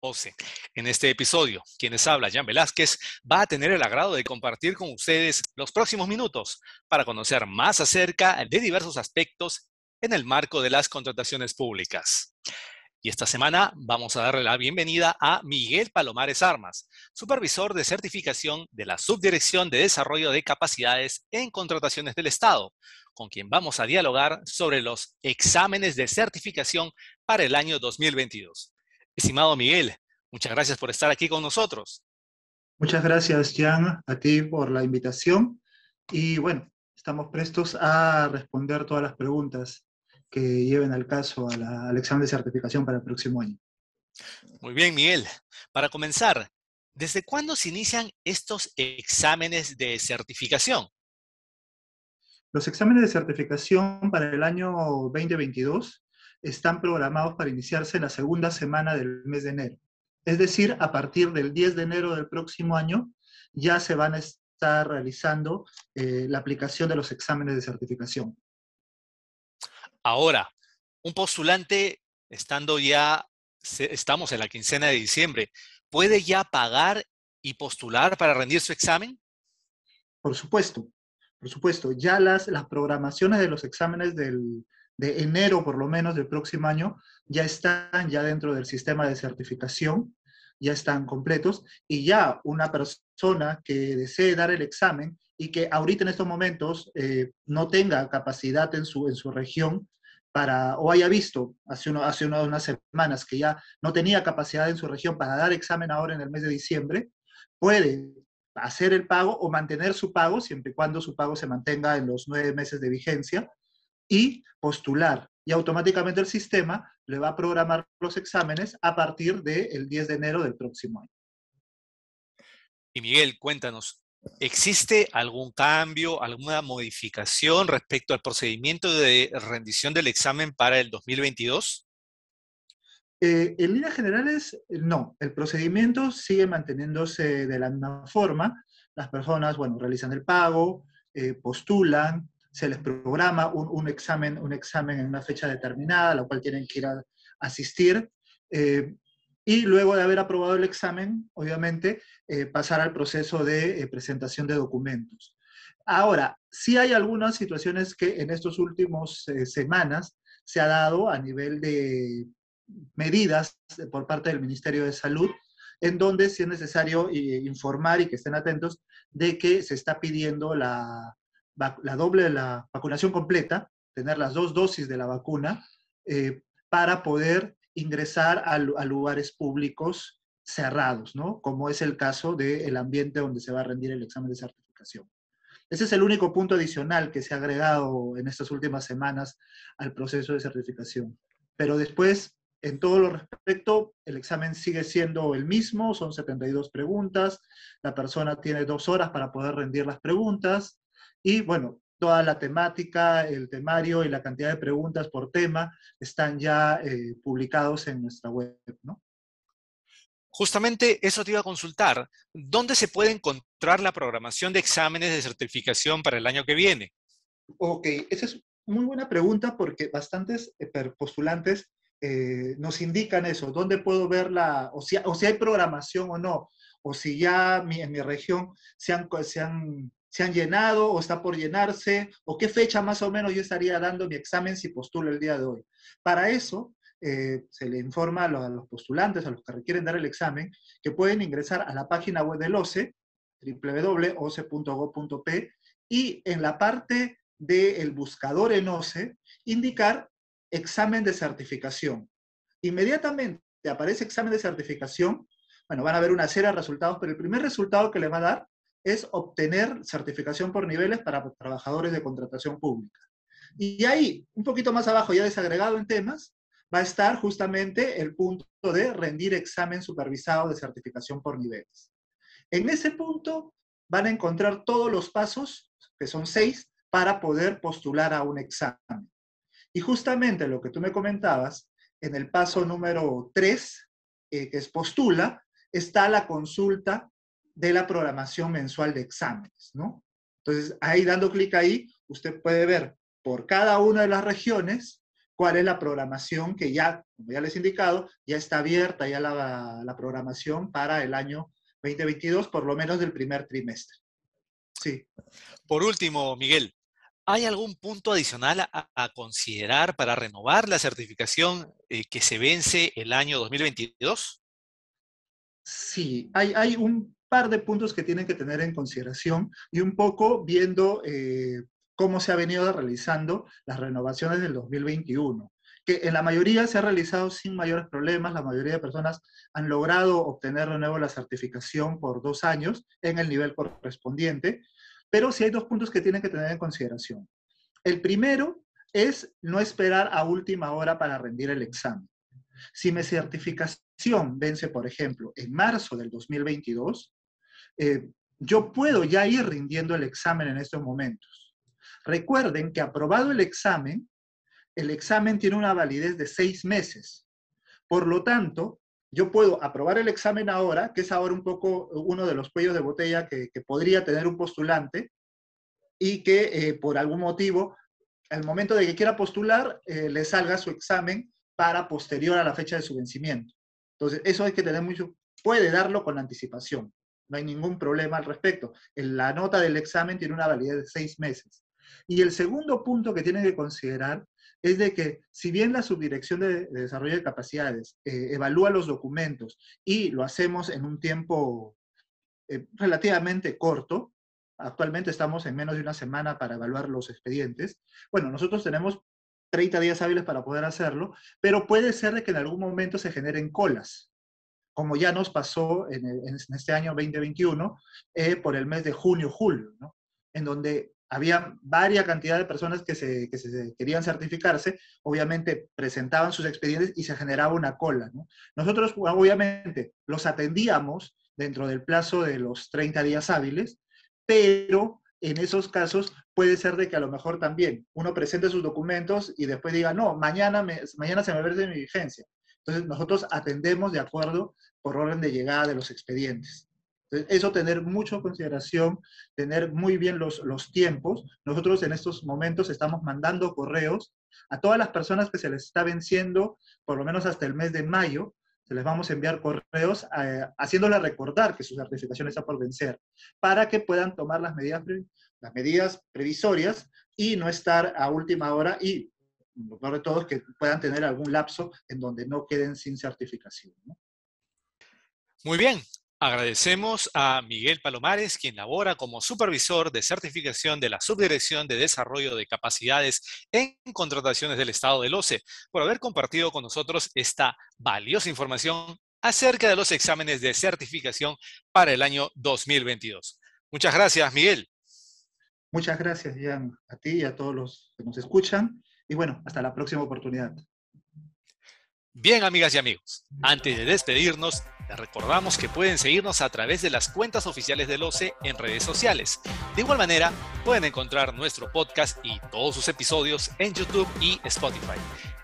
OCE. En este episodio, quienes habla, Jan Velázquez, va a tener el agrado de compartir con ustedes los próximos minutos para conocer más acerca de diversos aspectos en el marco de las contrataciones públicas. Y esta semana vamos a darle la bienvenida a Miguel Palomares Armas, supervisor de certificación de la Subdirección de Desarrollo de Capacidades en Contrataciones del Estado, con quien vamos a dialogar sobre los exámenes de certificación para el año 2022. Estimado Miguel, muchas gracias por estar aquí con nosotros. Muchas gracias, Jan, a ti por la invitación. Y bueno, estamos prestos a responder todas las preguntas que lleven al caso al examen de certificación para el próximo año. Muy bien, Miguel. Para comenzar, ¿desde cuándo se inician estos exámenes de certificación? Los exámenes de certificación para el año 2022 están programados para iniciarse en la segunda semana del mes de enero. Es decir, a partir del 10 de enero del próximo año ya se van a estar realizando eh, la aplicación de los exámenes de certificación. Ahora, un postulante, estando ya, estamos en la quincena de diciembre, ¿puede ya pagar y postular para rendir su examen? Por supuesto, por supuesto. Ya las, las programaciones de los exámenes del, de enero por lo menos del próximo año ya están ya dentro del sistema de certificación, ya están completos y ya una persona que desee dar el examen y que ahorita en estos momentos eh, no tenga capacidad en su, en su región para, o haya visto hace, hace unas semanas que ya no tenía capacidad en su región para dar examen ahora en el mes de diciembre, puede hacer el pago o mantener su pago, siempre y cuando su pago se mantenga en los nueve meses de vigencia, y postular. Y automáticamente el sistema le va a programar los exámenes a partir del 10 de enero del próximo año. Y Miguel, cuéntanos, ¿existe algún cambio, alguna modificación respecto al procedimiento de rendición del examen para el 2022? Eh, en líneas generales, no. El procedimiento sigue manteniéndose de la misma forma. Las personas, bueno, realizan el pago, eh, postulan, se les programa un, examen, un examen en una fecha determinada, a la cual tienen que ir a asistir. Eh, y luego de haber aprobado el examen, obviamente, eh, pasar al proceso de eh, presentación de documentos. Ahora, sí hay algunas situaciones que en estos últimos semanas se ha dado a nivel de medidas por parte del Ministerio de Salud, en donde sí es necesario informar y que estén atentos de que se está pidiendo la, la doble, la vacunación completa, tener las dos dosis de la vacuna, eh, para poder ingresar a, lugares públicos cerrados, ¿no? Como es el caso del ambiente donde se va a rendir el examen de certificación. Ese es el único punto adicional que se ha agregado en estas últimas semanas al proceso de certificación. Pero después, en todo lo respecto, el examen sigue siendo el mismo, son 72 preguntas, la persona tiene dos horas para poder rendir las preguntas, y bueno, toda la temática, el temario y la cantidad de preguntas por tema están ya eh, publicados en nuestra web, ¿no? Justamente eso te iba a consultar. ¿Dónde se puede encontrar la programación de exámenes de certificación para el año que viene? Ok, esa es muy buena pregunta porque bastantes eh, postulantes eh, nos indican eso. ¿Dónde puedo ver la, o si, o si hay programación o no? O si ya en mi región se han, se han se han llenado o está por llenarse, o qué fecha más o menos yo estaría dando mi examen si postulo el día de hoy. Para eso, eh, se le informa a los, postulantes, a los que requieren dar el examen, que pueden ingresar a la página web del OCE, www.oce.gov.p, y en la parte del buscador en OCE, indicar examen de certificación. Inmediatamente aparece examen de certificación, bueno, van a ver una serie de resultados, pero el primer resultado que le va a dar es obtener certificación por niveles para trabajadores de contratación pública. Y ahí, un poquito más abajo, ya desagregado en temas, va a estar justamente el punto de rendir examen supervisado de certificación por niveles. En ese punto van a encontrar todos los pasos, que son seis, para poder postular a un examen. Y justamente lo que tú me comentabas, en el paso número 3, eh, que es postula, está la consulta de la programación mensual de exámenes, ¿no? Entonces, ahí dando clic ahí, usted puede ver por cada una de las regiones cuál es la programación que ya, como ya les he indicado, ya está abierta ya la, la programación para el año 2022, por lo menos del primer trimestre. Sí. Por último, Miguel, ¿hay algún punto adicional a, considerar para renovar la certificación eh, que se vence el año 2022? Sí, hay, hay un par de puntos que tienen que tener en consideración y un poco viendo eh, cómo se ha venido realizando las renovaciones del 2021, que en la mayoría se ha realizado sin mayores problemas, la mayoría de personas han logrado obtener de nuevo la certificación por dos años en el nivel correspondiente, pero sí hay dos puntos que tienen que tener en consideración. El primero es no esperar a última hora para rendir el examen. Si mi certificación vence, por ejemplo, en marzo del 2022, eh, yo puedo ya ir rindiendo el examen en estos momentos. Recuerden que aprobado el examen, el examen tiene una validez de seis meses. Por lo tanto, yo puedo aprobar el examen ahora, que es ahora un poco uno de los cuellos de botella que, podría tener un postulante y que eh, por algún motivo, al momento de que quiera postular, eh, le salga su examen para posterior a la fecha de su vencimiento. Entonces, eso hay que tener mucho, puede darlo con anticipación no hay ningún problema al respecto. La nota del examen tiene una validez de seis meses. Y el segundo punto que tienen que considerar es de que si bien la Subdirección de, Desarrollo de Capacidades eh, evalúa los documentos y lo hacemos en un tiempo eh, relativamente corto, actualmente estamos en menos de una semana para evaluar los expedientes, bueno, nosotros tenemos 30 días hábiles para poder hacerlo, pero puede ser de que en algún momento se generen colas como ya nos pasó en, este año 2021, eh, por el mes de junio-julio, en donde había varias cantidad de personas que se, que se, querían certificarse, obviamente presentaban sus expedientes y se generaba una cola. ¿no? Nosotros, obviamente, los atendíamos dentro del plazo de los 30 días hábiles, pero en esos casos puede ser de que a lo mejor también uno presente sus documentos y después diga, no, mañana, me, mañana se me vence mi vigencia. Entonces, nosotros atendemos de acuerdo por orden de llegada de los expedientes. Entonces, eso tener mucho consideración, tener muy bien los, los tiempos. Nosotros en estos momentos estamos mandando correos a todas las personas que se les está venciendo, por lo menos hasta el mes de mayo, se les vamos a enviar correos eh, haciéndoles recordar que su certificación está por vencer, para que puedan tomar las medidas, las medidas previsorias y no estar a última hora y lo peor de todo es que puedan tener algún lapso en donde no queden sin certificación. Muy bien. Agradecemos a Miguel Palomares, quien labora como supervisor de certificación de la Subdirección de Desarrollo de Capacidades en Contrataciones del Estado del OCE, por haber compartido con nosotros esta valiosa información acerca de los exámenes de certificación para el año 2022. Muchas gracias, Miguel. Muchas gracias, Ian, a ti y a todos los que nos escuchan. Y bueno, hasta la próxima oportunidad. Bien, amigas y amigos, antes de despedirnos, les recordamos que pueden seguirnos a través de las cuentas oficiales del OCE en redes sociales. De igual manera, pueden encontrar nuestro podcast y todos sus episodios en YouTube y Spotify.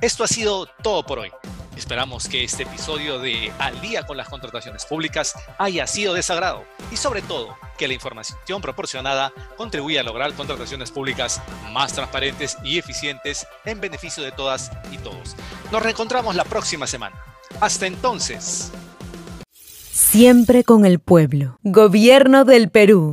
Esto ha sido todo por hoy. Esperamos que este episodio de Al día con las contrataciones públicas haya sido de sagrado y sobre todo que la información proporcionada contribuya a lograr contrataciones públicas más transparentes y eficientes en beneficio de todas y todos. Nos reencontramos la próxima semana. Hasta entonces. Siempre con el pueblo. Gobierno del Perú.